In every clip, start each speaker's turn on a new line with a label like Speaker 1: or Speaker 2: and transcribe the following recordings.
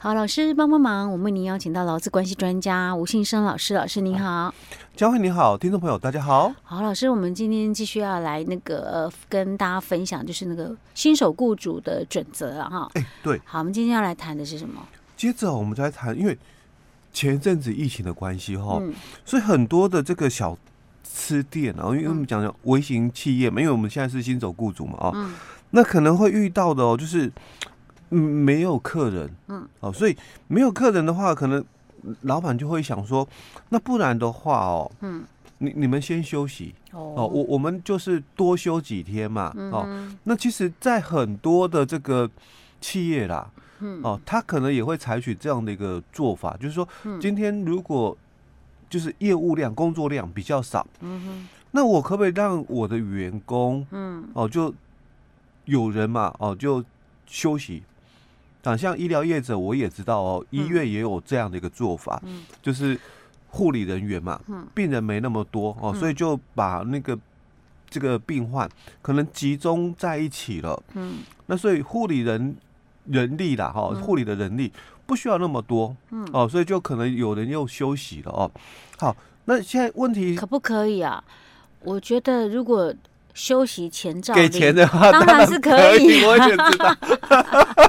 Speaker 1: 好，老师帮帮忙，我们为您邀请到劳资关系专家吴信生老师，老师您好，
Speaker 2: 佳慧你好，听众朋友大家好。
Speaker 1: 好，老师，我们今天继续要来那个呃，跟大家分享，就是那个新手雇主的准则啊，哈。
Speaker 2: 哎，对。
Speaker 1: 好，我们今天要来谈的是什么？
Speaker 2: 接着我们再谈，因为前一阵子疫情的关系哈，嗯、所以很多的这个小吃店啊，因为我们讲讲微型企业嘛，因为我们现在是新手雇主嘛，啊、嗯，那可能会遇到的哦，就是。嗯，没有客人，嗯，哦，所以没有客人的话，可能老板就会想说，那不然的话哦，嗯，你你们先休息，哦，哦，我我们就是多休几天嘛，嗯、哦，那其实，在很多的这个企业啦，嗯，哦，他可能也会采取这样的一个做法，就是说，今天如果就是业务量、工作量比较少，嗯哼，那我可不可以让我的员工，嗯，哦，就有人嘛，哦，就休息。啊，像医疗业者，我也知道哦，医院也有这样的一个做法，嗯、就是护理人员嘛，嗯、病人没那么多哦，嗯、所以就把那个这个病患可能集中在一起了，嗯，那所以护理人人力啦，哈，护理的人力不需要那么多，嗯，哦，所以就可能有人又休息了哦。好，那现在问题
Speaker 1: 可不可以啊？我觉得如果休息前照
Speaker 2: 给钱的话，
Speaker 1: 当然是可以，
Speaker 2: 我也知道。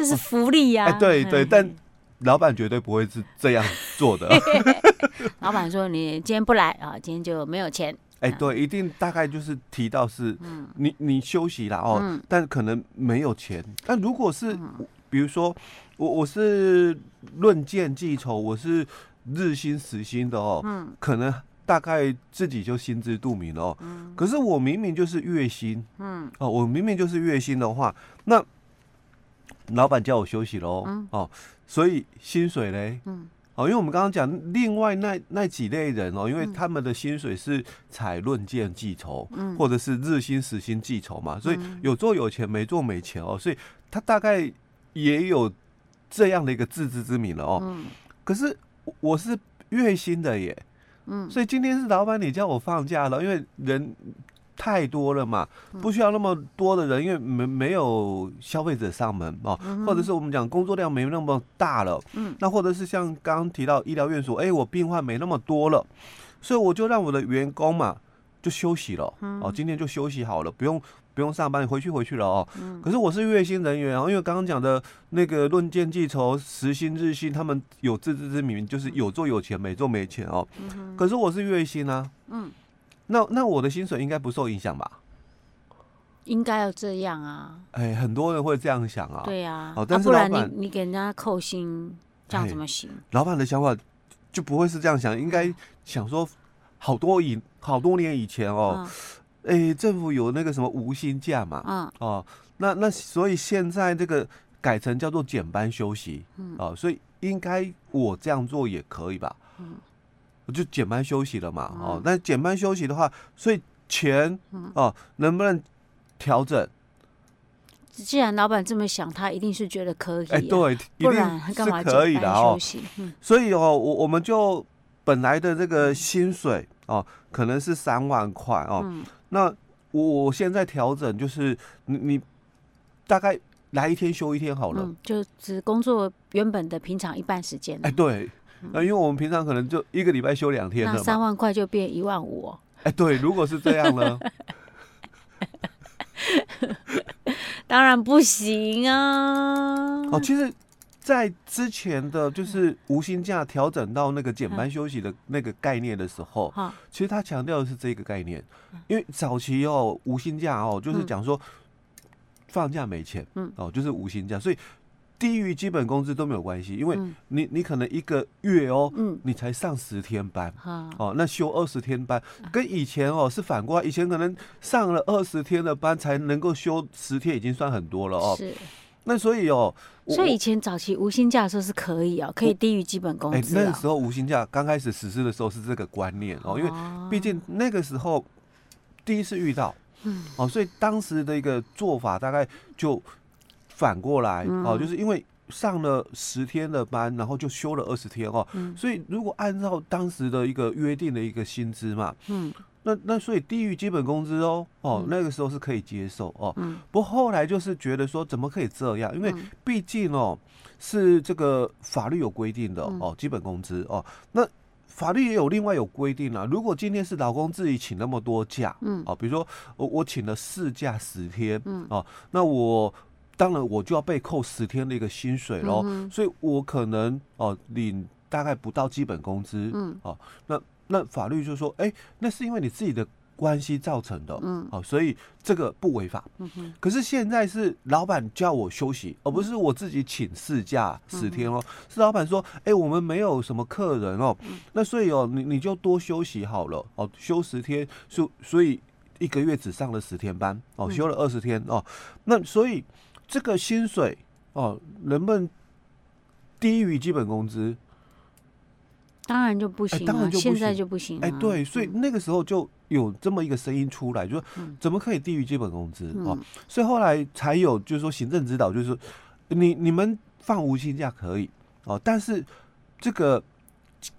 Speaker 1: 这是福利呀、啊！
Speaker 2: 哎，对对，但老板绝对不会是这样做的。
Speaker 1: 老板说：“你今天不来啊，今天就没有钱。”
Speaker 2: 哎，对，一定大概就是提到是，你你休息了哦，但可能没有钱。但如果是，比如说我我是论件计酬，我是日薪时薪的哦，嗯，可能大概自己就心知肚明了哦。可是我明明就是月薪，嗯，哦，我明明就是月薪的话，那。老板叫我休息喽，嗯、哦，所以薪水嘞，嗯，哦，因为我们刚刚讲另外那那几类人哦，因为他们的薪水是采论件计酬，嗯，或者是日薪时薪计酬嘛，所以有做有钱，没做没钱哦，所以他大概也有这样的一个自知之明了哦，嗯，可是我是月薪的耶，嗯，所以今天是老板你叫我放假了，因为人。太多了嘛，不需要那么多的人，因为没没有消费者上门哦，或者是我们讲工作量没那么大了，嗯，那或者是像刚刚提到医疗院所，哎，我病患没那么多了，所以我就让我的员工嘛就休息了，哦，今天就休息好了，不用不用上班，回去回去了哦。可是我是月薪人员啊，因为刚刚讲的那个论件计酬、时薪、日薪，他们有自知之明，就是有做有钱，没做没钱哦。可是我是月薪啊，嗯。那那我的薪水应该不受影响吧？
Speaker 1: 应该要这样啊！
Speaker 2: 哎，很多人会这样想啊。
Speaker 1: 对啊，哦，但是不然你你给人家扣薪，这样怎么行？
Speaker 2: 老板的想法就不会是这样想，应该想说，好多以好多年以前哦，哎，政府有那个什么无薪假嘛，嗯，哦，那那所以现在这个改成叫做减班休息，嗯，哦，所以应该我这样做也可以吧？嗯。就减班休息了嘛，哦，那减班休息的话，所以钱哦，能不能调整？
Speaker 1: 既然老板这么想，他一定是觉得可以，
Speaker 2: 哎，对，
Speaker 1: 不然干嘛减班休息？
Speaker 2: 所以哦，我我们就本来的这个薪水哦，可能是三万块哦，那我我现在调整就是你你大概来一天休一天好了，
Speaker 1: 就只工作原本的平常一半时间，
Speaker 2: 哎，对。那因为我们平常可能就一个礼拜休两天了，那
Speaker 1: 三万块就变一万五。
Speaker 2: 哎，对，如果是这样呢？
Speaker 1: 当然不行啊！
Speaker 2: 哦，其实，在之前的就是无薪假调整到那个减班休息的那个概念的时候，其实他强调的是这个概念，因为早期哦，无薪假哦，就是讲说放假没钱，嗯，哦，就是无薪假，所以。低于基本工资都没有关系，因为你你可能一个月哦，嗯，你才上十天班，哦，那休二十天班，跟以前哦是反过来，以前可能上了二十天的班才能够休十天，已经算很多了哦。是，那所以哦，
Speaker 1: 所以以前早期无薪假的时候是可以哦，可以低于基本工资。哎，
Speaker 2: 那时候无薪假刚开始实施的时候是这个观念哦，因为毕竟那个时候第一次遇到，嗯，哦，所以当时的一个做法大概就。反过来哦，就是因为上了十天的班，然后就休了二十天哦。嗯。所以如果按照当时的一个约定的一个薪资嘛，嗯，那那所以低于基本工资哦，哦，那个时候是可以接受哦。嗯。不过后来就是觉得说，怎么可以这样？因为毕竟哦，是这个法律有规定的哦，基本工资哦，那。法律也有另外有规定啊，如果今天是老公自己请那么多假，嗯，哦，比如说我我请了四假十天，嗯，哦，那我当然我就要被扣十天的一个薪水喽，嗯，所以我可能哦领大概不到基本工资，嗯，哦，那那法律就说，哎，欸，那是因为你自己的。关系造成的，嗯，哦，所以这个不违法。嗯哼。可是现在是老板叫我休息，而不是我自己请事假十天哦。是老板说，哎，我们没有什么客人哦，那所以哦，你你就多休息好了哦，休十天，所所以一个月只上了十天班哦，休了二十天哦。那所以这个薪水哦，能不能低于基本工资？
Speaker 1: 当然就不行，当然就不行，现在就不行。
Speaker 2: 哎，对，所以那个时候就。有这么一个声音出来，就说怎么可以低于基本工资哦？所以后来才有就是说行政指导，就是说你你们放无薪假可以哦，但是这个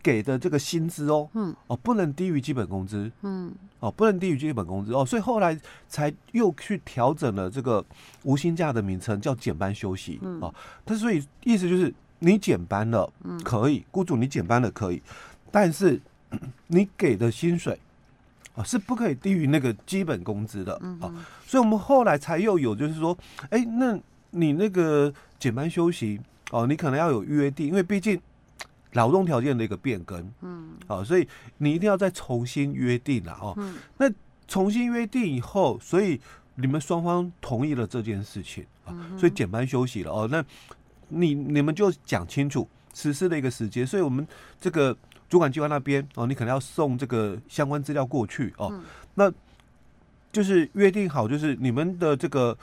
Speaker 2: 给的这个薪资哦，嗯。哦不能低于基本工资，嗯。哦不能低于基本工资。哦，所以后来才又去调整了这个无薪假的名称，叫减班休息。哦。他所以意思就是你减班了，可以，雇主你减班了可以，但是 你给的薪水。啊，是不可以低于那个基本工资的。啊，所以我们后来才又有，就是说，哎，那你那个减班休息哦，你可能要有约定，因为毕竟劳动条件的一个变更，嗯，啊，所以你一定要再重新约定了哦。那重新约定以后，所以你们双方同意了这件事情啊，所以减班休息了哦。那你你们就讲清楚实施的一个时间，所以我们这个。主管机关那边哦，你可能要送这个相关资料过去哦。嗯、那就是约定好，就是你们的这个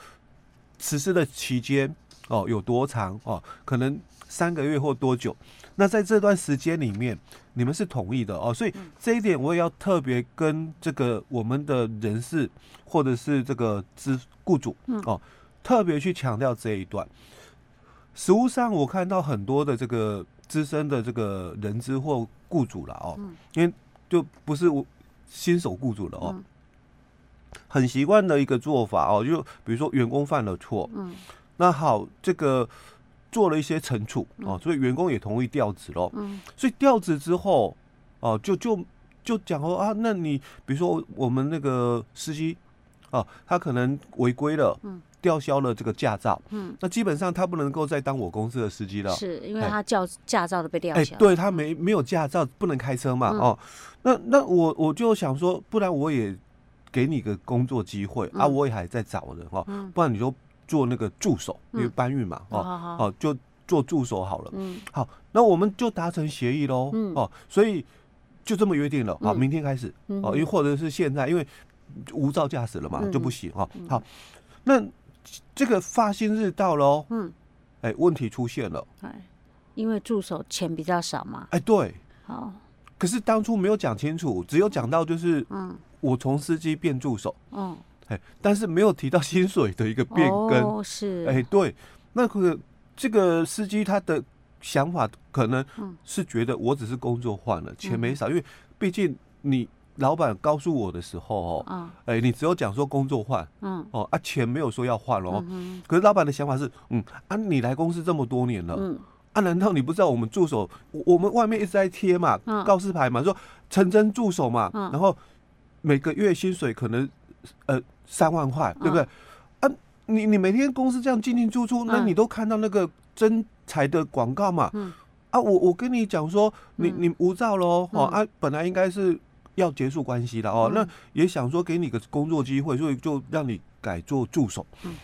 Speaker 2: 实施的期间哦有多长哦？可能三个月或多久？那在这段时间里面，你们是同意的哦。所以这一点我也要特别跟这个我们的人事或者是这个资雇主哦，特别去强调这一段。实务上，我看到很多的这个。资深的这个人资或雇主了哦，因为就不是我新手雇主了哦，很习惯的一个做法哦，就比如说员工犯了错，嗯，那好，这个做了一些惩处哦，所以员工也同意调职喽，嗯，所以调职之后哦，就就就讲说啊，那你比如说我们那个司机哦，他可能违规了，嗯。吊销了这个驾照，嗯，那基本上他不能够再当我公司的司机了，
Speaker 1: 是因为他叫驾照都被吊销，哎，
Speaker 2: 对他没没有驾照不能开车嘛，哦，那那我我就想说，不然我也给你个工作机会啊，我也还在找人哦，不然你就做那个助手，因为搬运嘛，哦哦，就做助手好了，嗯，好，那我们就达成协议喽，嗯。哦，所以就这么约定了，好，明天开始，哦，因为或者是现在，因为无照驾驶了嘛，就不行哦，好，那。这个发薪日到了哦，嗯，哎，问题出现了，哎，
Speaker 1: 因为助手钱比较少嘛，
Speaker 2: 哎，对，好，可是当初没有讲清楚，只有讲到就是，嗯，我从司机变助手，嗯，哎，但是没有提到薪水的一个变更，
Speaker 1: 哦，是，
Speaker 2: 哎，对，那个这个司机他的想法可能是觉得我只是工作换了，钱没少，因为毕竟你。老板告诉我的时候，哦，哎、欸，你只有讲说工作换，嗯，哦，啊，钱没有说要换哦。嗯、可是老板的想法是，嗯，啊，你来公司这么多年了，嗯，啊，难道你不知道我们助手，我们外面一直在贴嘛，嗯、告示牌嘛，说陈真助手嘛，嗯、然后每个月薪水可能呃三万块，对不对？嗯、啊，你你每天公司这样进进出出，那你都看到那个真才的广告嘛，嗯，啊，我我跟你讲说，你你无照喽，哦，嗯、啊，本来应该是。要结束关系的哦，那也想说给你个工作机会，所以就让你改做助手。嗯，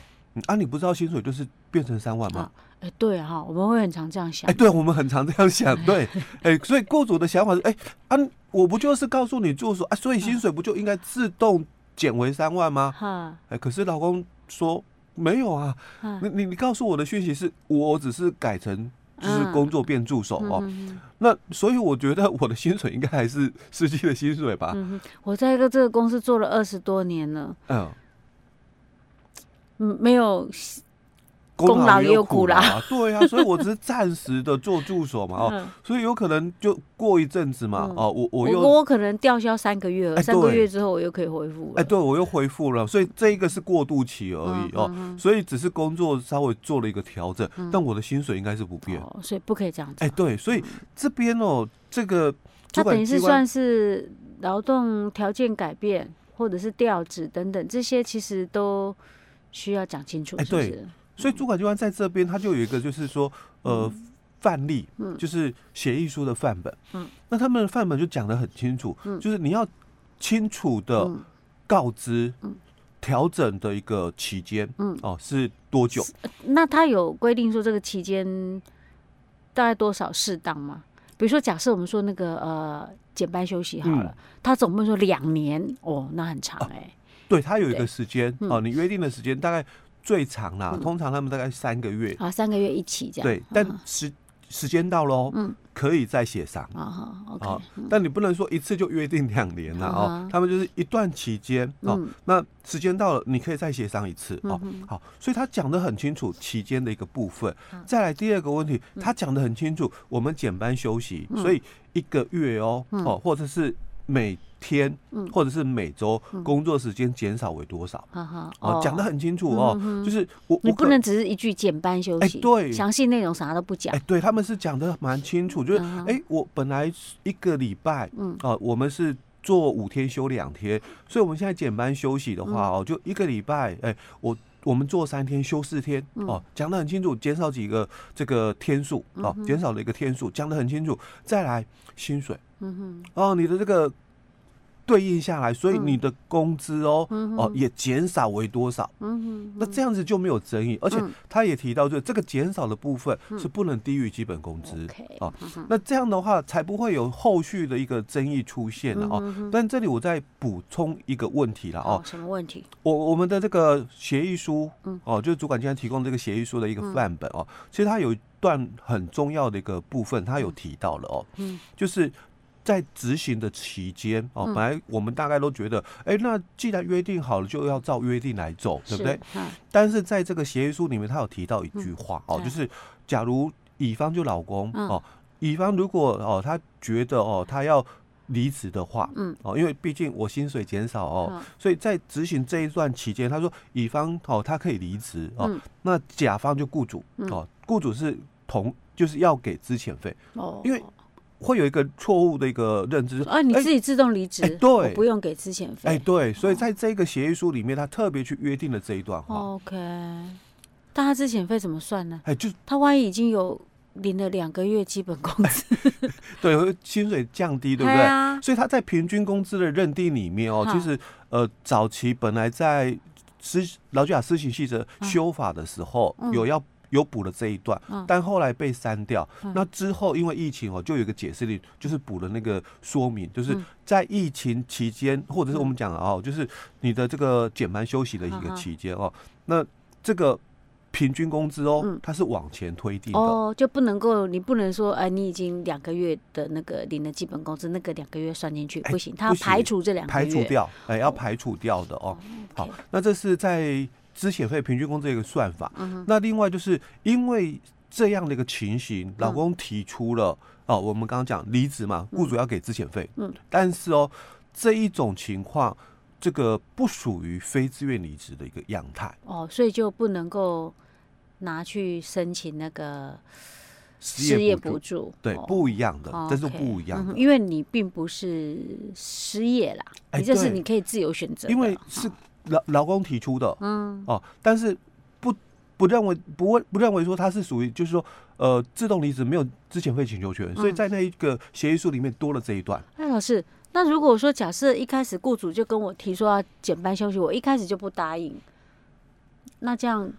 Speaker 2: 啊，你不知道薪水就是变成三万吗？
Speaker 1: 哎，对哈，我们会很常这样想。
Speaker 2: 哎，对，我们很常这样想。对，哎，所以雇主的想法是，哎，啊，我不就是告诉你助手啊，所以薪水不就应该自动减为三万吗？哈，哎，可是老公说没有啊，你你你告诉我的讯息是我只是改成。就是工作变助手哦，那所以我觉得我的薪水应该还是司机的薪水吧。
Speaker 1: 嗯，我在一个这个公司做了二十多年了，嗯，嗯，没有
Speaker 2: 功劳也有苦劳
Speaker 1: 啦，
Speaker 2: 对啊，所以我只是暂时的做助手嘛，哦，所以有可能就过一阵子嘛，哦，我我又
Speaker 1: 我可能吊销三个月，三个月之后我又可以恢复了，
Speaker 2: 哎，对我又恢复了，所以这一个是过渡期而已哦，所以只是工作稍微做了一个调整，但我的薪水应该是不变，
Speaker 1: 所以不可以这样子，
Speaker 2: 哎，对，所以这边哦，这个
Speaker 1: 它等于是算是劳动条件改变或者是调职等等这些，其实都需要讲清楚，哎，对。
Speaker 2: 所以主管机关在这边，他就有一个，就是说，呃，范例，就是协议书的范本。嗯，那他们的范本就讲的很清楚，就是你要清楚的告知调整的一个期间，嗯，哦，是多久？
Speaker 1: 那他有规定说这个期间大概多少适当吗？比如说，假设我们说那个呃减班休息好了，他总不能说两年哦，那很长哎。
Speaker 2: 对，他有一个时间哦，你约定的时间大概。最长啦，通常他们大概三个月。
Speaker 1: 啊，三个月一起这样。
Speaker 2: 对，但时时间到喽，嗯，可以再协商。
Speaker 1: 啊好，
Speaker 2: 但你不能说一次就约定两年了哦。他们就是一段期间哦，那时间到了，你可以再协商一次哦。好，所以他讲的很清楚期间的一个部分。再来第二个问题，他讲的很清楚，我们减班休息，所以一个月哦哦，或者是每。天，或者是每周工作时间减少为多少？啊，讲的很清楚哦，就是我
Speaker 1: 你不能只是一句减班休息，
Speaker 2: 对，
Speaker 1: 详细内容啥都不讲。
Speaker 2: 哎，对他们是讲的蛮清楚，就是哎，我本来一个礼拜，嗯，哦，我们是做五天休两天，所以我们现在减班休息的话，哦，就一个礼拜，哎，我我们做三天休四天，哦，讲的很清楚，减少几个这个天数，哦，减少了一个天数，讲的很清楚。再来薪水，嗯哼，哦，你的这个。对应下来，所以你的工资哦哦也减少为多少？那这样子就没有争议，而且他也提到，就这个减少的部分是不能低于基本工资哦。那这样的话才不会有后续的一个争议出现了哦。但这里我再补充一个问题了哦。
Speaker 1: 什么问题？
Speaker 2: 我我们的这个协议书哦，就是主管今天提供这个协议书的一个范本哦。其实它有一段很重要的一个部分，他有提到了哦，就是。在执行的期间哦，本来我们大概都觉得，哎，那既然约定好了，就要照约定来走，对不对？但是在这个协议书里面，他有提到一句话哦，就是假如乙方就老公哦，乙方如果哦他觉得哦他要离职的话，嗯。哦，因为毕竟我薪水减少哦，所以在执行这一段期间，他说乙方哦他可以离职哦，那甲方就雇主哦，雇主是同就是要给资遣费。哦，因为。会有一个错误的一个认知，
Speaker 1: 啊，你自己自动离职，欸、对，不用给资遣费，
Speaker 2: 哎，对，所以在这个协议书里面，他特别去约定了这一段话。
Speaker 1: OK，但他资遣费怎么算呢？
Speaker 2: 哎，就
Speaker 1: 他万一已经有领了两个月基本工资，
Speaker 2: 对，薪水降低，对不对？啊、所以他在平均工资的认定里面哦，其实呃，早期本来在施劳基法施行细则修法的时候，嗯、有要。有补了这一段，但后来被删掉。那之后因为疫情哦，就有一个解释令，就是补了那个说明，就是在疫情期间，或者是我们讲的哦，就是你的这个减班休息的一个期间哦，那这个平均工资哦，它是往前推定的。哦，
Speaker 1: 就不能够，你不能说哎，你已经两个月的那个领的基本工资，那个两个月算进去不行，它要排除这两个月，
Speaker 2: 排除掉，哎，要排除掉的哦。好，那这是在。资遣费平均工资一个算法，那另外就是因为这样的一个情形，老公提出了哦，我们刚刚讲离职嘛，雇主要给资遣费，嗯，但是哦这一种情况，这个不属于非自愿离职的一个样态
Speaker 1: 哦，所以就不能够拿去申请那个失业补助，
Speaker 2: 对，不一样的，这是不一样的，
Speaker 1: 因为你并不是失业啦，你这是你可以自由选择，
Speaker 2: 因为是。劳劳工提出的，嗯，哦，但是不不认为不会不认为说他是属于就是说呃自动离职没有之前费请求权，所以在那一个协议书里面多了这一段。
Speaker 1: 哎，老师，那如果说假设一开始雇主就跟我提说要减班休息，我一开始就不答应，那这样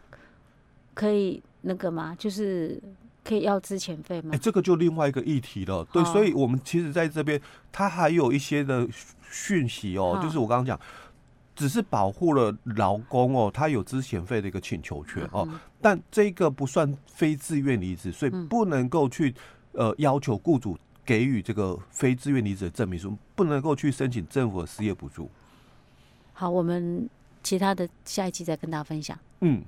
Speaker 1: 可以那个吗？就是可以要资遣费吗？
Speaker 2: 哎，这个就另外一个议题了。对，所以我们其实在这边，他还有一些的讯息哦，就是我刚刚讲。只是保护了劳工哦，他有资遣费的一个请求权哦，但这个不算非自愿离职，所以不能够去呃要求雇主给予这个非自愿离职的证明书，不能够去申请政府的失业补助。
Speaker 1: 好，我们其他的下一期再跟大家分享。嗯。